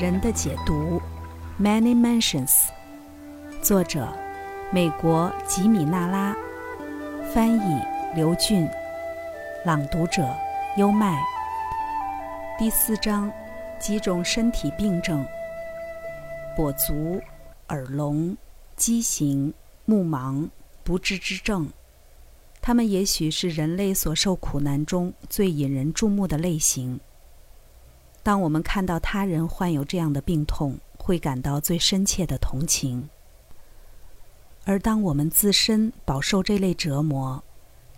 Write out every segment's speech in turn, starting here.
人的解读，Many Mansions，作者，美国吉米纳拉，翻译刘俊，朗读者优麦。第四章，几种身体病症：跛足、耳聋、畸形、目盲、不治之症。它们也许是人类所受苦难中最引人注目的类型。当我们看到他人患有这样的病痛，会感到最深切的同情；而当我们自身饱受这类折磨，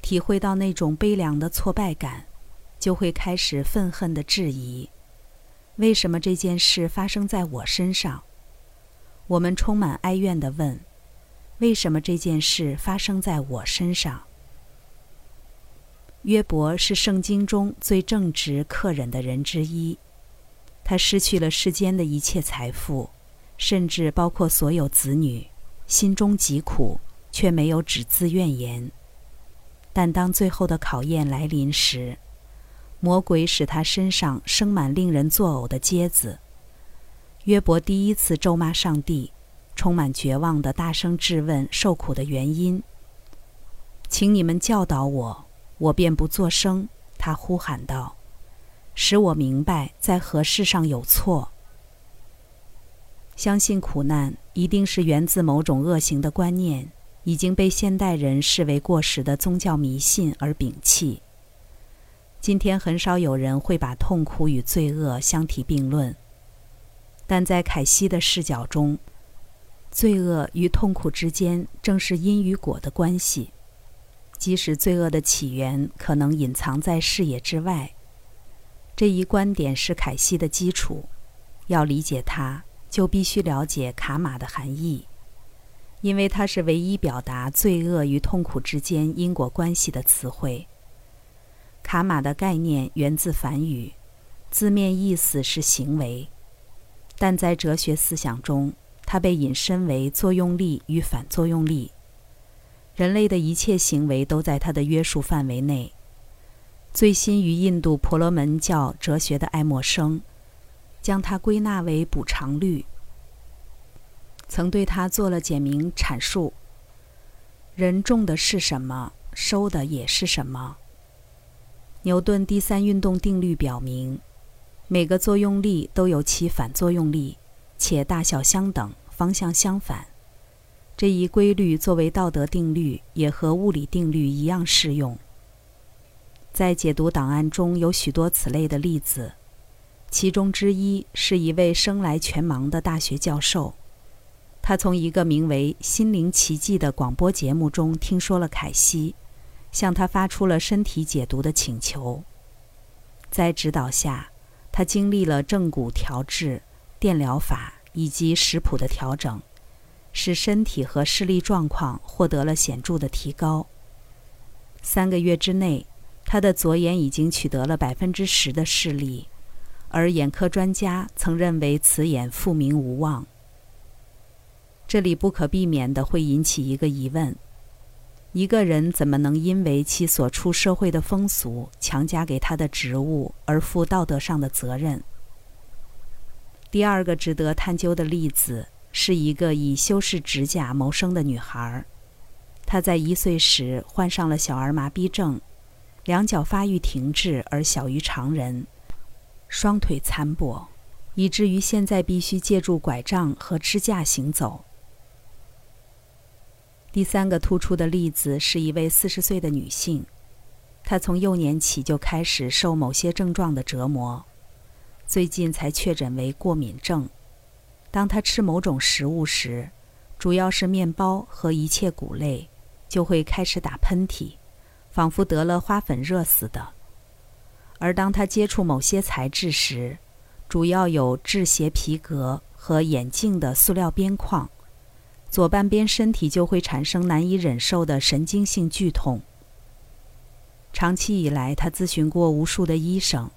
体会到那种悲凉的挫败感，就会开始愤恨地质疑：为什么这件事发生在我身上？我们充满哀怨地问：为什么这件事发生在我身上？约伯是圣经中最正直、克忍的人之一。他失去了世间的一切财富，甚至包括所有子女，心中疾苦，却没有只字怨言。但当最后的考验来临时，魔鬼使他身上生满令人作呕的疖子。约伯第一次咒骂上帝，充满绝望的大声质问受苦的原因。请你们教导我。我便不作声，他呼喊道：“使我明白在何事上有错。相信苦难一定是源自某种恶行的观念，已经被现代人视为过时的宗教迷信而摒弃。今天很少有人会把痛苦与罪恶相提并论，但在凯西的视角中，罪恶与痛苦之间正是因与果的关系。”即使罪恶的起源可能隐藏在视野之外，这一观点是凯西的基础。要理解它，就必须了解卡玛的含义，因为它是唯一表达罪恶与痛苦之间因果关系的词汇。卡玛的概念源自梵语，字面意思是行为，但在哲学思想中，它被引申为作用力与反作用力。人类的一切行为都在他的约束范围内。最新于印度婆罗门教哲学的爱默生，将它归纳为补偿律，曾对它做了简明阐述：人种的是什么，收的也是什么。牛顿第三运动定律表明，每个作用力都有其反作用力，且大小相等，方向相反。这一规律作为道德定律，也和物理定律一样适用。在解读档案中有许多此类的例子，其中之一是一位生来全盲的大学教授，他从一个名为《心灵奇迹》的广播节目中听说了凯西，向他发出了身体解读的请求。在指导下，他经历了正骨调治、电疗法以及食谱的调整。使身体和视力状况获得了显著的提高。三个月之内，他的左眼已经取得了百分之十的视力，而眼科专家曾认为此眼复明无望。这里不可避免地会引起一个疑问：一个人怎么能因为其所处社会的风俗强加给他的职务而负道德上的责任？第二个值得探究的例子。是一个以修饰指甲谋生的女孩，她在一岁时患上了小儿麻痹症，两脚发育停滞而小于常人，双腿残跛，以至于现在必须借助拐杖和支架行走。第三个突出的例子是一位四十岁的女性，她从幼年起就开始受某些症状的折磨，最近才确诊为过敏症。当她吃某种食物时，主要是面包和一切谷类，就会开始打喷嚏，仿佛得了花粉热似的。而当他接触某些材质时，主要有制鞋皮革和眼镜的塑料边框，左半边身体就会产生难以忍受的神经性剧痛。长期以来，他咨询过无数的医生。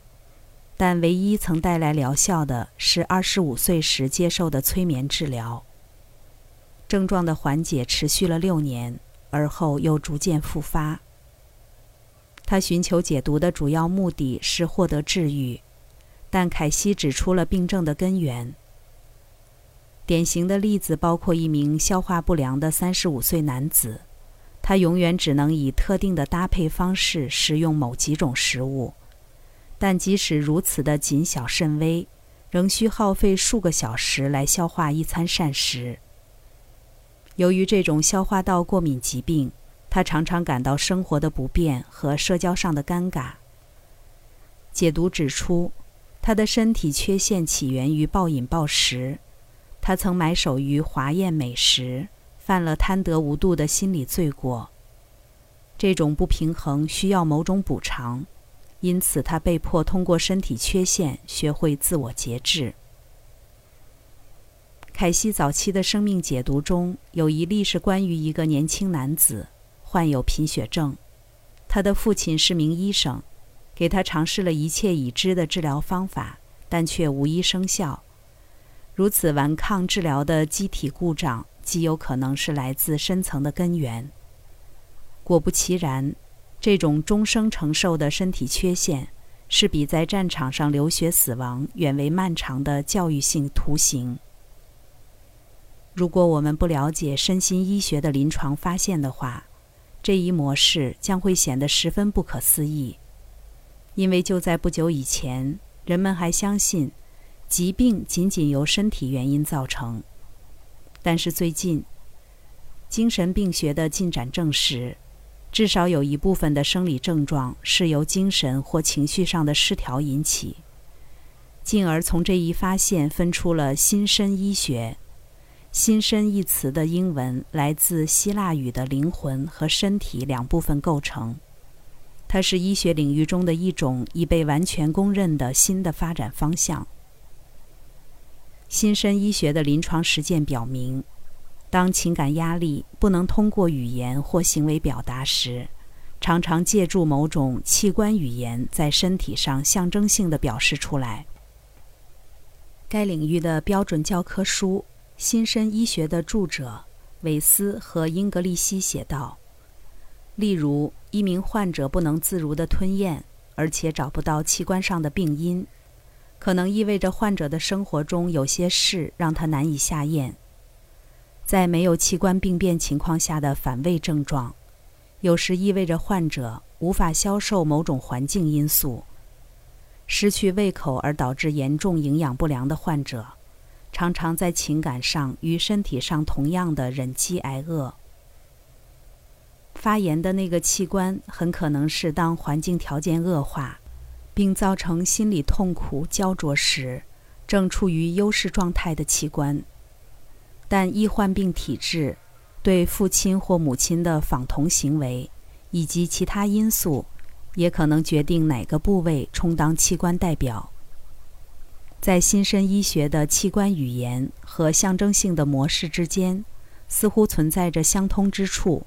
但唯一曾带来疗效的是二十五岁时接受的催眠治疗。症状的缓解持续了六年，而后又逐渐复发。他寻求解毒的主要目的是获得治愈，但凯西指出了病症的根源。典型的例子包括一名消化不良的三十五岁男子，他永远只能以特定的搭配方式食用某几种食物，但即使如此的谨小慎微，仍需耗费数个小时来消化一餐膳食。由于这种消化道过敏疾病，他常常感到生活的不便和社交上的尴尬。解读指出，他的身体缺陷起源于暴饮暴食。他曾埋首于华宴美食，犯了贪得无度的心理罪过。这种不平衡需要某种补偿，因此他被迫通过身体缺陷学会自我节制。凯西早期的生命解读中有一例是关于一个年轻男子患有贫血症，他的父亲是名医生，给他尝试了一切已知的治疗方法，但却无一生效。如此顽抗治疗的机体故障，极有可能是来自深层的根源。果不其然，这种终生承受的身体缺陷，是比在战场上流血死亡远为漫长的教育性图形。如果我们不了解身心医学的临床发现的话，这一模式将会显得十分不可思议，因为就在不久以前，人们还相信。疾病仅仅由身体原因造成，但是最近，精神病学的进展证实，至少有一部分的生理症状是由精神或情绪上的失调引起，进而从这一发现分出了心身医学。心身一词的英文来自希腊语的灵魂和身体两部分构成，它是医学领域中的一种已被完全公认的新的发展方向。心身医学的临床实践表明，当情感压力不能通过语言或行为表达时，常常借助某种器官语言在身体上象征性的表示出来。该领域的标准教科书《心身医学》的著者韦斯和英格利希写道：“例如，一名患者不能自如地吞咽，而且找不到器官上的病因。”可能意味着患者的生活中有些事让他难以下咽。在没有器官病变情况下的反胃症状，有时意味着患者无法消受某种环境因素。失去胃口而导致严重营养不良的患者，常常在情感上与身体上同样的忍饥挨饿。发炎的那个器官很可能是当环境条件恶化。并造成心理痛苦焦灼时，正处于优势状态的器官。但易患病体质、对父亲或母亲的仿同行为以及其他因素，也可能决定哪个部位充当器官代表。在新生医学的器官语言和象征性的模式之间，似乎存在着相通之处。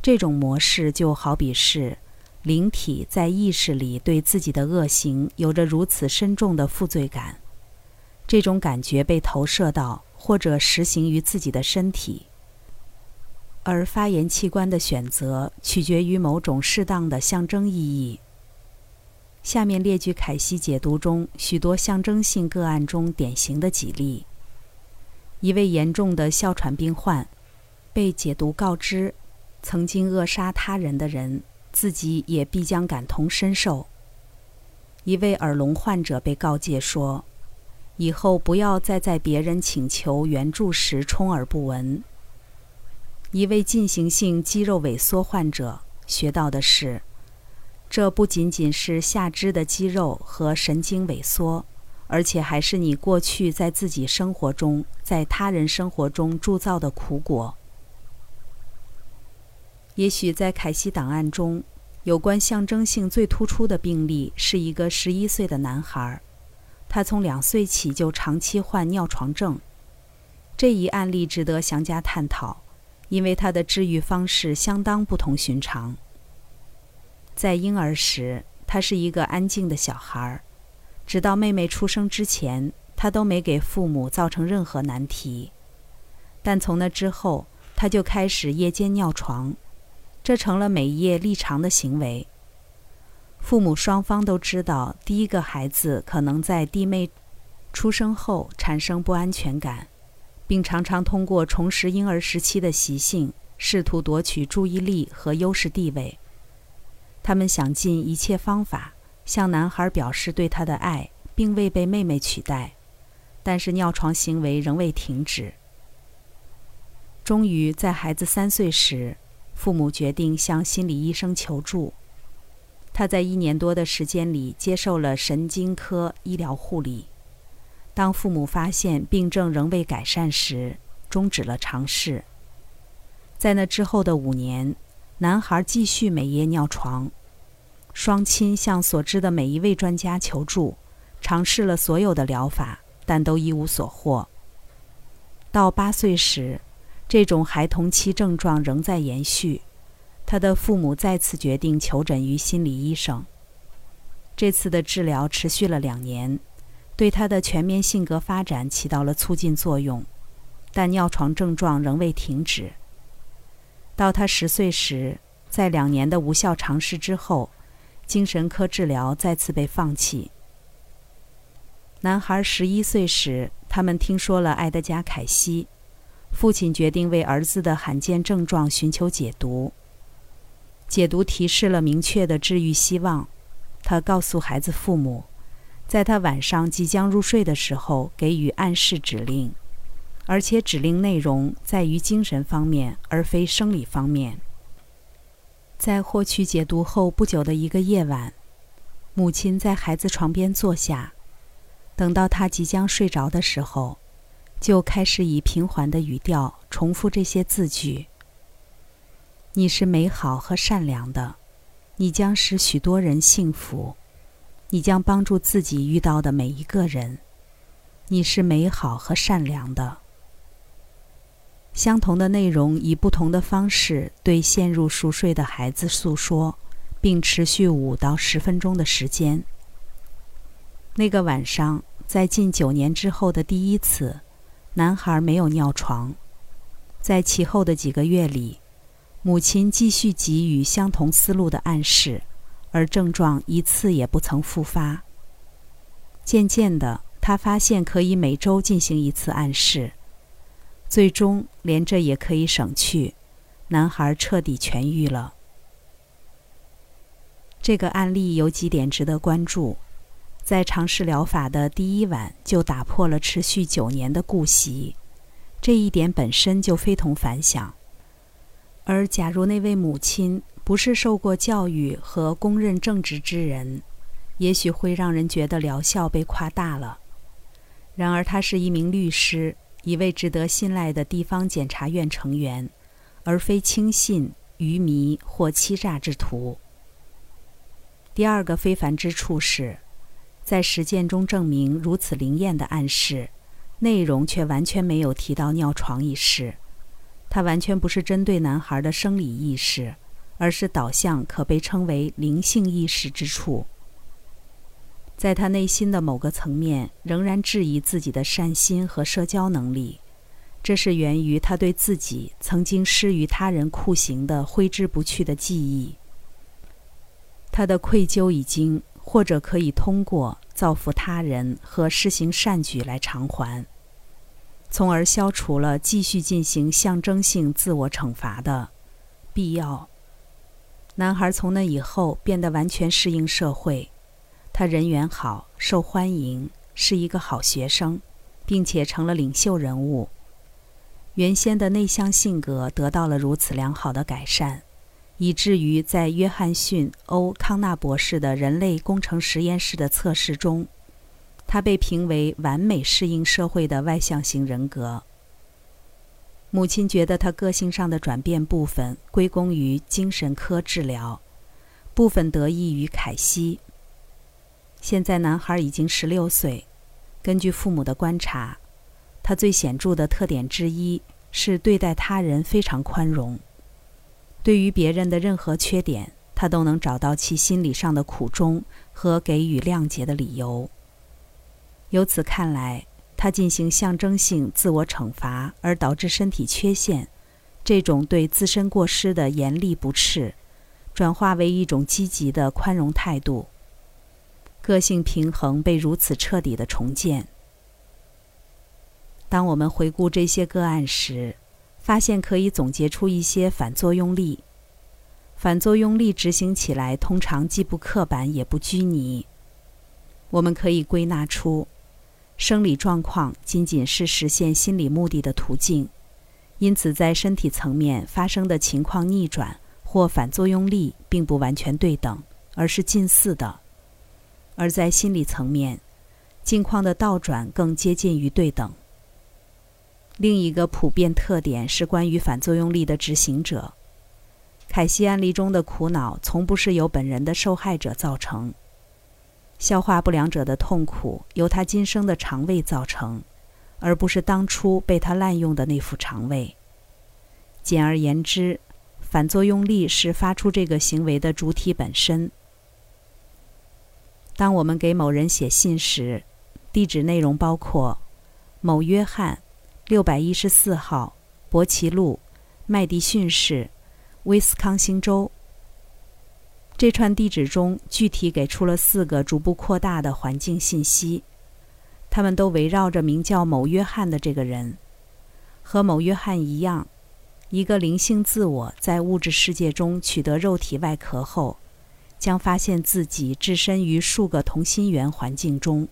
这种模式就好比是。灵体在意识里对自己的恶行有着如此深重的负罪感，这种感觉被投射到或者实行于自己的身体，而发言器官的选择取决于某种适当的象征意义。下面列举凯西解读中许多象征性个案中典型的几例：一位严重的哮喘病患被解读告知，曾经扼杀他人的人。自己也必将感同身受。一位耳聋患者被告诫说：“以后不要再在别人请求援助时充耳不闻。”一位进行性肌肉萎缩患者学到的是：这不仅仅是下肢的肌肉和神经萎缩，而且还是你过去在自己生活中、在他人生活中铸造的苦果。也许在凯西档案中，有关象征性最突出的病例是一个十一岁的男孩，他从两岁起就长期患尿床症。这一案例值得详加探讨，因为他的治愈方式相当不同寻常。在婴儿时，他是一个安静的小孩，直到妹妹出生之前，他都没给父母造成任何难题。但从那之后，他就开始夜间尿床。这成了每夜立常的行为。父母双方都知道，第一个孩子可能在弟妹出生后产生不安全感，并常常通过重拾婴儿时期的习性，试图夺取注意力和优势地位。他们想尽一切方法向男孩表示对他的爱，并未被妹妹取代，但是尿床行为仍未停止。终于在孩子三岁时，父母决定向心理医生求助。他在一年多的时间里接受了神经科医疗护理。当父母发现病症仍未改善时，终止了尝试。在那之后的五年，男孩继续每夜尿床。双亲向所知的每一位专家求助，尝试了所有的疗法，但都一无所获。到八岁时，这种孩童期症状仍在延续。他的父母再次决定求诊于心理医生。这次的治疗持续了两年，对他的全面性格发展起到了促进作用，但尿床症状仍未停止。到他十岁时，在两年的无效尝试之后，精神科治疗再次被放弃。男孩十一岁时，他们听说了埃德加·凯西。父亲决定为儿子的罕见症状寻求解读。解读提示了明确的治愈希望。他告诉孩子父母，在他晚上即将入睡的时候给予暗示指令，而且指令内容在于精神方面而非生理方面。在获取解读后不久的一个夜晚，母亲在孩子床边坐下，等到他即将睡着的时候。就开始以平缓的语调重复这些字句：“你是美好和善良的，你将使许多人幸福，你将帮助自己遇到的每一个人。你是美好和善良的。”相同的内容以不同的方式对陷入熟睡的孩子诉说，并持续五到十分钟的时间。那个晚上，在近九年之后的第一次。男孩没有尿床，在其后的几个月里，母亲继续给予相同思路的暗示，而症状一次也不曾复发。渐渐的，他发现可以每周进行一次暗示，最终连这也可以省去，男孩彻底痊愈了。这个案例有几点值得关注。在尝试疗法的第一晚就打破了持续九年的固习，这一点本身就非同凡响。而假如那位母亲不是受过教育和公认正直之人，也许会让人觉得疗效被夸大了。然而，他是一名律师，一位值得信赖的地方检察院成员，而非轻信、愚迷或欺诈之徒。第二个非凡之处是。在实践中证明如此灵验的暗示，内容却完全没有提到尿床一事。它完全不是针对男孩的生理意识，而是导向可被称为灵性意识之处。在他内心的某个层面，仍然质疑自己的善心和社交能力，这是源于他对自己曾经施于他人酷刑的挥之不去的记忆。他的愧疚已经。或者可以通过造福他人和施行善举来偿还，从而消除了继续进行象征性自我惩罚的必要。男孩从那以后变得完全适应社会，他人缘好，受欢迎，是一个好学生，并且成了领袖人物。原先的内向性格得到了如此良好的改善。以至于在约翰逊·欧康纳博士的人类工程实验室的测试中，他被评为完美适应社会的外向型人格。母亲觉得他个性上的转变部分归功于精神科治疗，部分得益于凯西。现在男孩已经十六岁，根据父母的观察，他最显著的特点之一是对待他人非常宽容。对于别人的任何缺点，他都能找到其心理上的苦衷和给予谅解的理由。由此看来，他进行象征性自我惩罚而导致身体缺陷，这种对自身过失的严厉不斥，转化为一种积极的宽容态度。个性平衡被如此彻底的重建。当我们回顾这些个案时，发现可以总结出一些反作用力。反作用力执行起来通常既不刻板也不拘泥。我们可以归纳出，生理状况仅仅是实现心理目的的途径，因此在身体层面发生的情况逆转或反作用力并不完全对等，而是近似的；而在心理层面，境况的倒转更接近于对等。另一个普遍特点是关于反作用力的执行者。凯西案例中的苦恼从不是由本人的受害者造成，消化不良者的痛苦由他今生的肠胃造成，而不是当初被他滥用的那副肠胃。简而言之，反作用力是发出这个行为的主体本身。当我们给某人写信时，地址内容包括某约翰，六百一十四号，伯奇路，麦迪逊市。威斯康星州。这串地址中具体给出了四个逐步扩大的环境信息，他们都围绕着名叫某约翰的这个人。和某约翰一样，一个灵性自我在物质世界中取得肉体外壳后，将发现自己置身于数个同心圆环境中。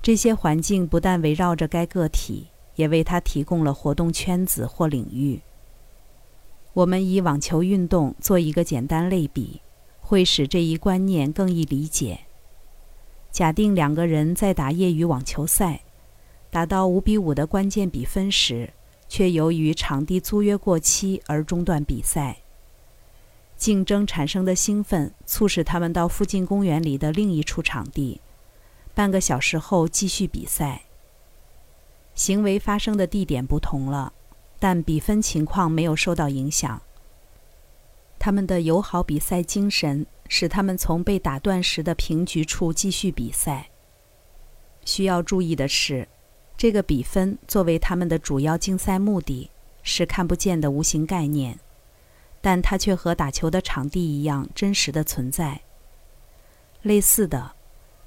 这些环境不但围绕着该个体，也为他提供了活动圈子或领域。我们以网球运动做一个简单类比，会使这一观念更易理解。假定两个人在打业余网球赛，打到五比五的关键比分时，却由于场地租约过期而中断比赛。竞争产生的兴奋促使他们到附近公园里的另一处场地，半个小时后继续比赛。行为发生的地点不同了。但比分情况没有受到影响。他们的友好比赛精神使他们从被打断时的平局处继续比赛。需要注意的是，这个比分作为他们的主要竞赛目的是看不见的无形概念，但它却和打球的场地一样真实的存在。类似的，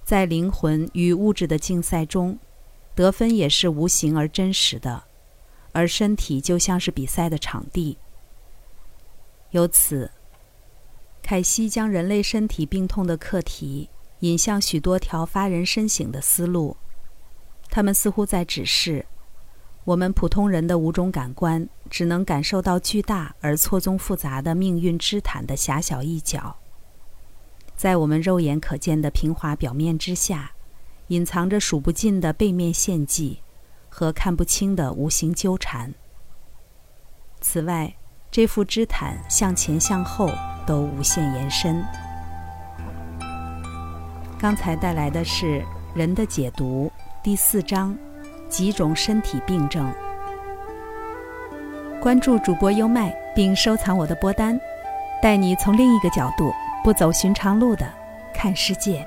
在灵魂与物质的竞赛中，得分也是无形而真实的。而身体就像是比赛的场地。由此，凯西将人类身体病痛的课题引向许多条发人深省的思路。他们似乎在指示我们普通人的五种感官只能感受到巨大而错综复杂的命运之毯的狭小一角。在我们肉眼可见的平滑表面之下，隐藏着数不尽的背面献祭。和看不清的无形纠缠。此外，这副织毯向前向后都无限延伸。刚才带来的是《人的解读》第四章：几种身体病症。关注主播优麦，并收藏我的播单，带你从另一个角度、不走寻常路的看世界。